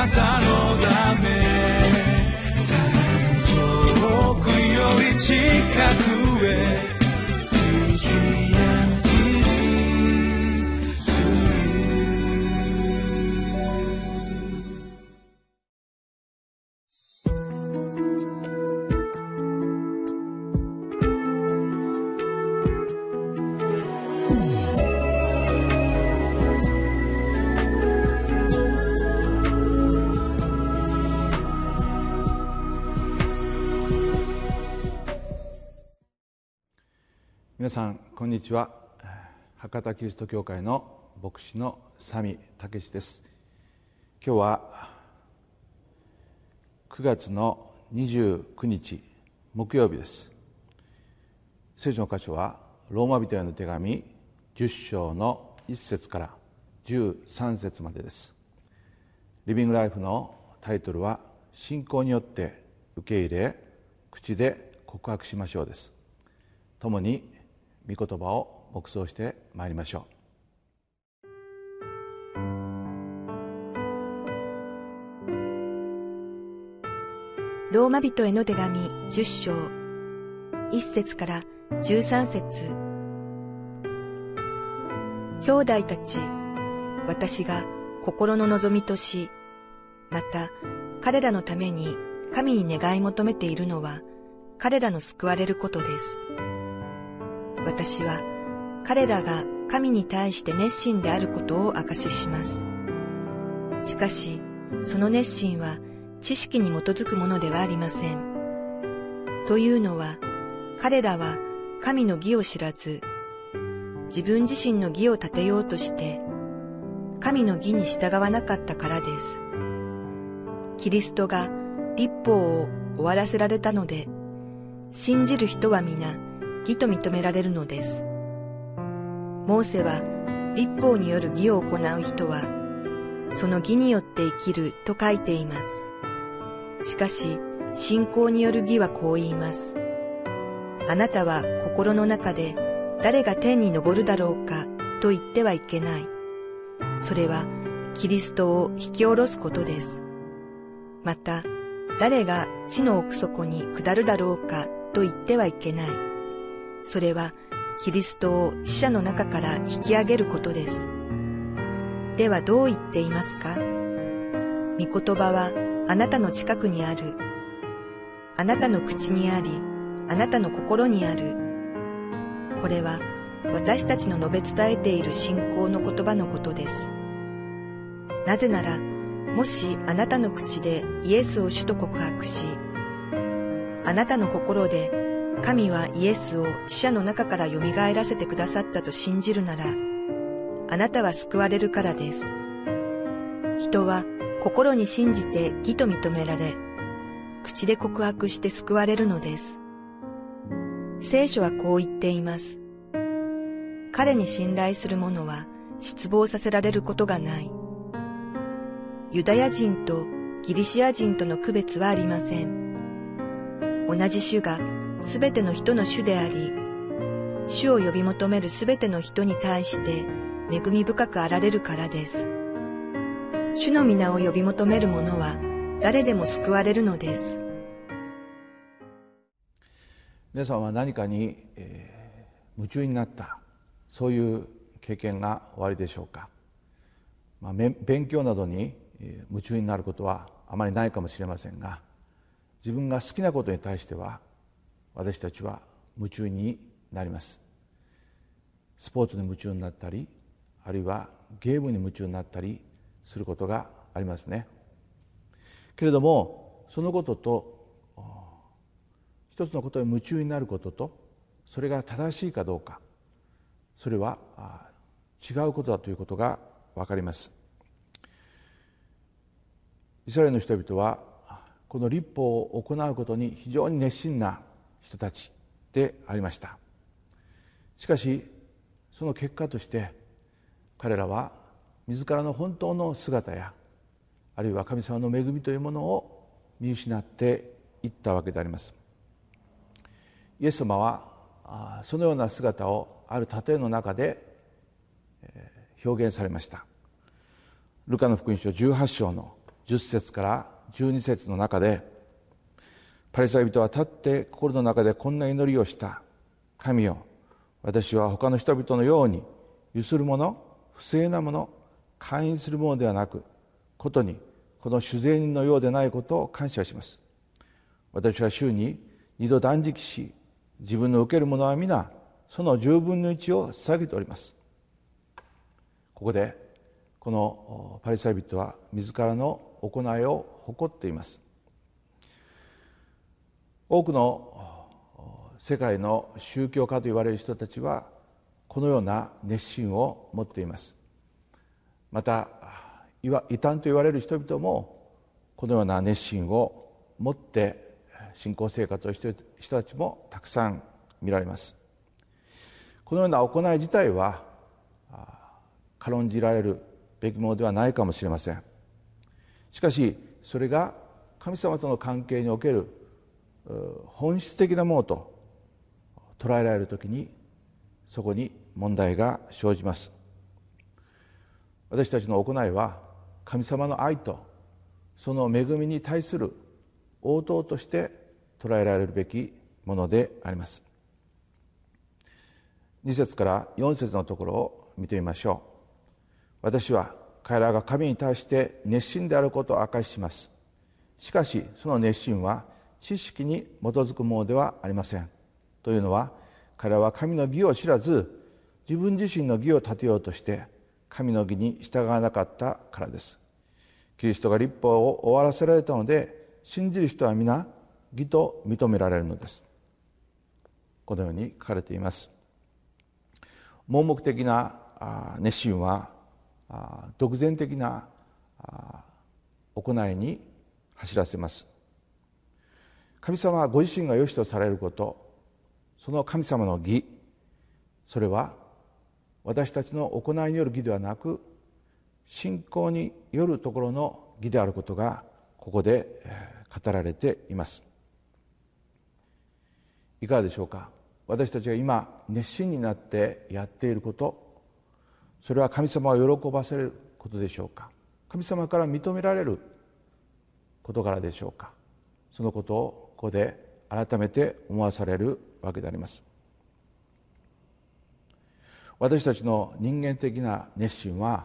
なたのため。遠くより近く。皆さんこんにちは。博多キリスト教会の牧師のサミ武史です。今日は9月の29日木曜日です。聖書の箇所はローマ人への手紙10章の1節から13節までです。リビングライフのタイトルは信仰によって受け入れ口で告白しましょうです。共に御言葉を黙想してまいりましょう。ローマ人への手紙10章。1節から13節。兄弟たち私が心の望みとしまた彼らのために神に願い求めているのは彼らの救われることです。私は彼らが神に対して熱心であることを証しします。しかし、その熱心は知識に基づくものではありません。というのは、彼らは神の義を知らず、自分自身の義を立てようとして、神の義に従わなかったからです。キリストが立法を終わらせられたので、信じる人は皆、義と認められるのです。モーセは立法による義を行う人は、その義によって生きると書いています。しかし、信仰による義はこう言います。あなたは心の中で誰が天に昇るだろうかと言ってはいけない。それはキリストを引き下ろすことです。また、誰が地の奥底に下るだろうかと言ってはいけない。それはキリストを死者の中から引き上げることです。ではどう言っていますか？御言葉はあなたの近くにある。あなたの口にあり、あなたの心にある。これは私たちの述べ伝えている信仰の言葉のことです。なぜなら、もしあなたの口でイエスを主と告白し、あなたの心で神はイエスを死者の中から蘇らせてくださったと信じるなら、あなたは救われるからです。人は心に信じて義と認められ、口で告白して救われるのです。聖書はこう言っています。彼に信頼する者は失望させられることがない。ユダヤ人とギリシア人との区別はありません。同じ種がすべての人の主であり、主を呼び求めるすべての人に対して恵み深くあられるからです。主の皆を呼び求める者は誰でも救われるのです。皆さんは何かに、えー、夢中になったそういう経験がおありでしょうか、まあ、勉強などに夢中になることはあまりないかもしれませんが自分が好きなことに対しては私たちは夢中になります。スポーツに夢中になったりあるいはゲームに夢中になったりすることがありますね。けれどもそのことと一つのことに夢中になることとそれが正しいかどうかそれは違うことだということが分かります。イスラエルの人々はこの立法を行うことに非常に熱心な人たちでありました。しかしその結果として彼らは自らの本当の姿やあるいは神様の恵みというものを見失っていったわけであります。イエス様はそのような姿をある例えの中で表現されました。ルカの福音書18章の10節から12節の中でパリサイ人は立って心の中でこんな祈りをした。神よ私は他の人々のようにゆする者不正な者会員するものではなくことにこの酒税人のようでないことを感謝します。私は週に二度断食し自分の受けるものは皆その十分の一を捧げております。ここでこのパリサイ人は自らの行いを誇っています。多くの世界の宗教家と言われる人たちはこのような熱心を持っています。また異端と言われる人々もこのような熱心を持って信仰生活をしている人たちもたくさん見られます。このような行い自体は軽んじられるべきものではないかもしれません。しかしそれが神様との関係における本質的なものと捉えられる時にそこに問題が生じます。私たちの行いは神様の愛とその恵みに対する応答として捉えられるべきものであります。2節から4節のところを見てみましょう。私は彼らが神に対して熱心であることを明かしします。しかしその熱心は知識に基づくものではありません。というのは彼らは神の義を知らず自分自身の義を立てようとして神の義に従わなかったからです。キリストが立法を終わらせられたので信じる人は皆義と認められるのです。このように書かれています。盲目的な熱心は独善的な行いに走らせます。神様はご自身が良しとされることその神様の義それは私たちの行いによる義ではなく信仰によるところの義であることがここで語られています。いかがでしょうか？私たちが今熱心になってやっていることそれは神様を喜ばせることでしょうか？神様から認められる事柄でしょうか？そのことをここで改めて思わされるわけであります。私たちの人間的な熱心は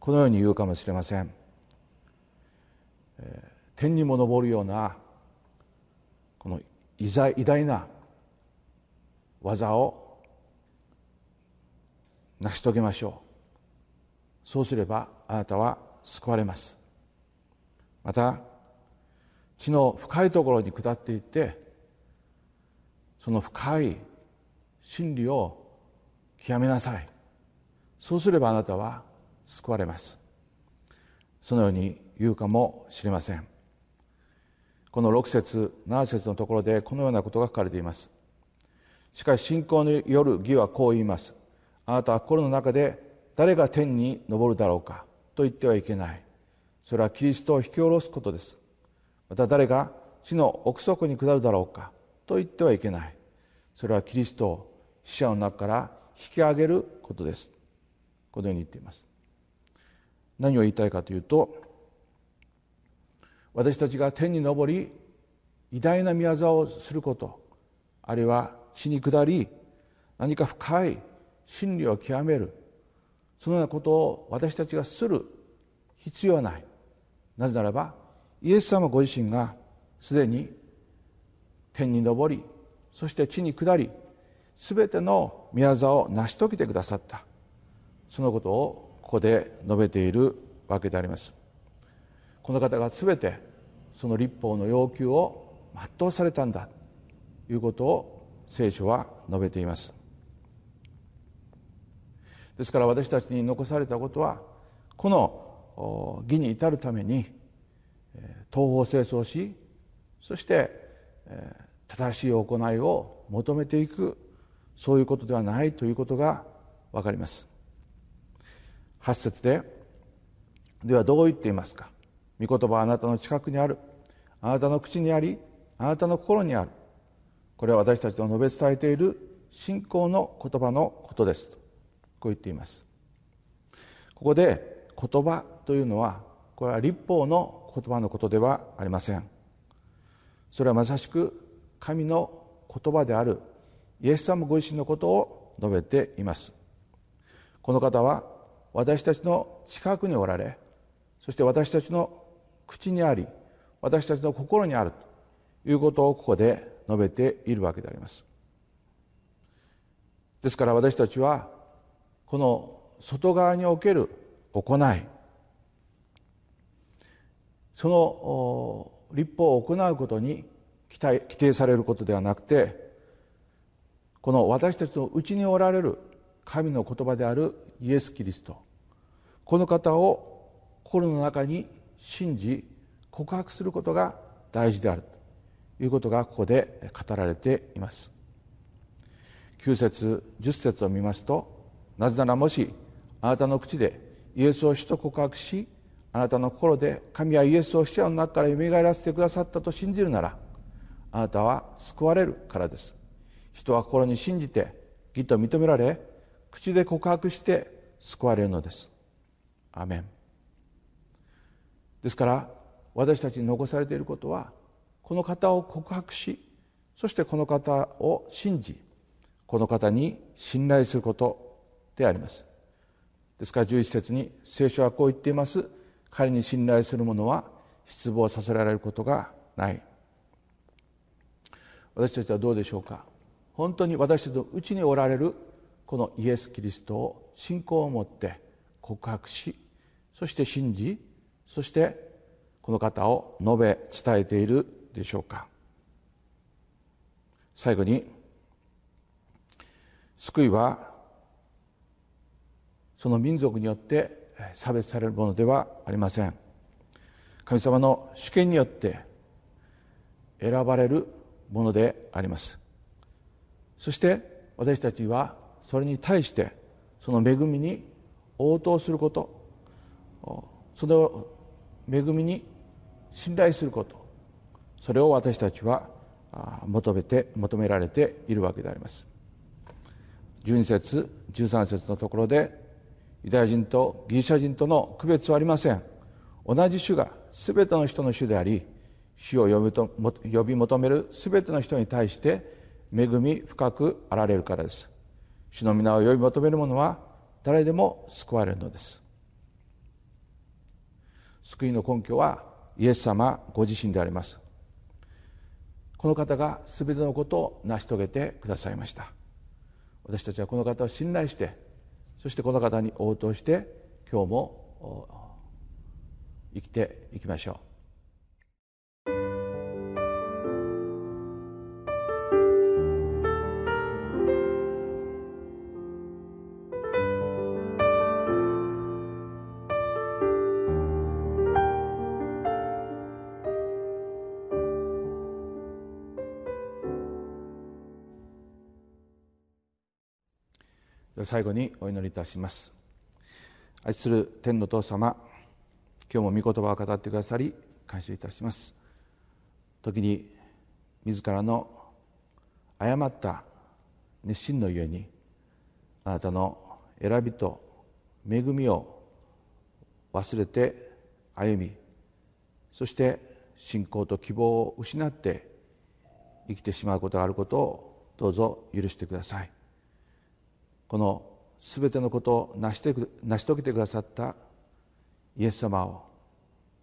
このように言うかもしれません。天にも昇るようなこの偉大な技を成し遂げましょう。そうすればあなたは救われます。また地の深いところに下っていってその深い真理を極めなさい。そうすればあなたは救われます。そのように言うかもしれません。この6節7節のところでこのようなことが書かれています。しかし信仰による義はこう言います。あなたは心の中で誰が天に昇るだろうかと言ってはいけない。それはキリストを引き下ろすことです。また誰が地の奥底に下るだろうかと言ってはいけない。それはキリストを死者の中から引き上げることです。このように言っています。何を言いたいかというと私たちが天に昇り偉大な宮沢をすることあるいは死に下り何か深い真理を極めるそのようなことを私たちがする必要はない。なぜならばイエス様ご自身がすでに天に昇りそして地に下り全ての宮沢を成し遂げてくださった。そのことをここで述べているわけであります。この方が全てその立法の要求を全うされたんだ。ということを聖書は述べています。ですから私たちに残されたことはこの義に至るために東方清掃しそして正しい行いを求めていくそういうことではないということが分かります。8節でではどう言っていますか？御言葉はあなたの近くにある。あなたの口にありあなたの心にある。これは私たちの述べ伝えている信仰の言葉のことです。とこう言っています。ここで言葉というのはこれは立法の言葉のことではありません。それはまさしく神の言葉であるイエス様ご自身のことを述べています。この方は私たちの近くにおられそして私たちの口にあり私たちの心にあるということをここで述べているわけであります。ですから私たちはこの外側における行いその立法を行うことに期待規定されることではなくてこの私たちのうちにおられる神の言葉であるイエス・キリストこの方を心の中に信じ告白することが大事であるということがここで語られています。9節10節を見ますとなぜならもしあなたの口でイエスを主と告白しあなたの心で神はイエスを死者の中からよみがえらせてくださったと信じるならあなたは救われるからです。人は心に信じて義と認められ口で告白して救われるのです。アメン。ですから私たちに残されていることはこの方を告白しそしてこの方を信じこの方に信頼することであります。ですから11節に聖書はこう言っています。彼に信頼する者は失望させられることがない。私たちはどうでしょうか？本当に私たちのうちにおられるこのイエス・キリストを信仰を持って告白しそして信じそしてこの方を述べ伝えているでしょうか？最後に救いはその民族によって差別されるものではありません。神様の主権によって選ばれるものであります。そして私たちはそれに対してその恵みに応答することその恵みに信頼することそれを私たちは求めて求められているわけであります。12節13節のところでユダヤ人とギリシャ人との区別はありません。同じ種が全ての人の種であり主を呼び求める全ての人に対して恵み深くあられるからです。主の皆を呼び求める者は誰でも救われるのです。救いの根拠はイエス様ご自身であります。この方が全てのことを成し遂げてくださいました。私たちはこの方を信頼してそしてこの方に応答して今日も生きていきましょう。最後にお祈りいたします。愛する天の父様今日も御言葉を語ってくださり感謝いたします。時に自らの誤った熱心のゆえにあなたの選びと恵みを忘れて歩みそして信仰と希望を失って生きてしまうことがあることをどうぞ許してください。この全てのことを成して成し遂げてくださったイエス様を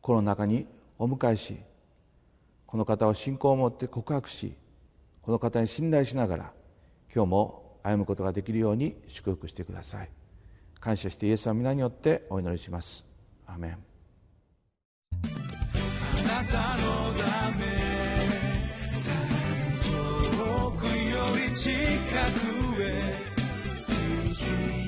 この中にお迎えしこの方を信仰を持って告白しこの方に信頼しながら今日も歩むことができるように祝福してください。感謝してイエス様皆によってお祈りします。アメン。あなたのため遠くより近く you.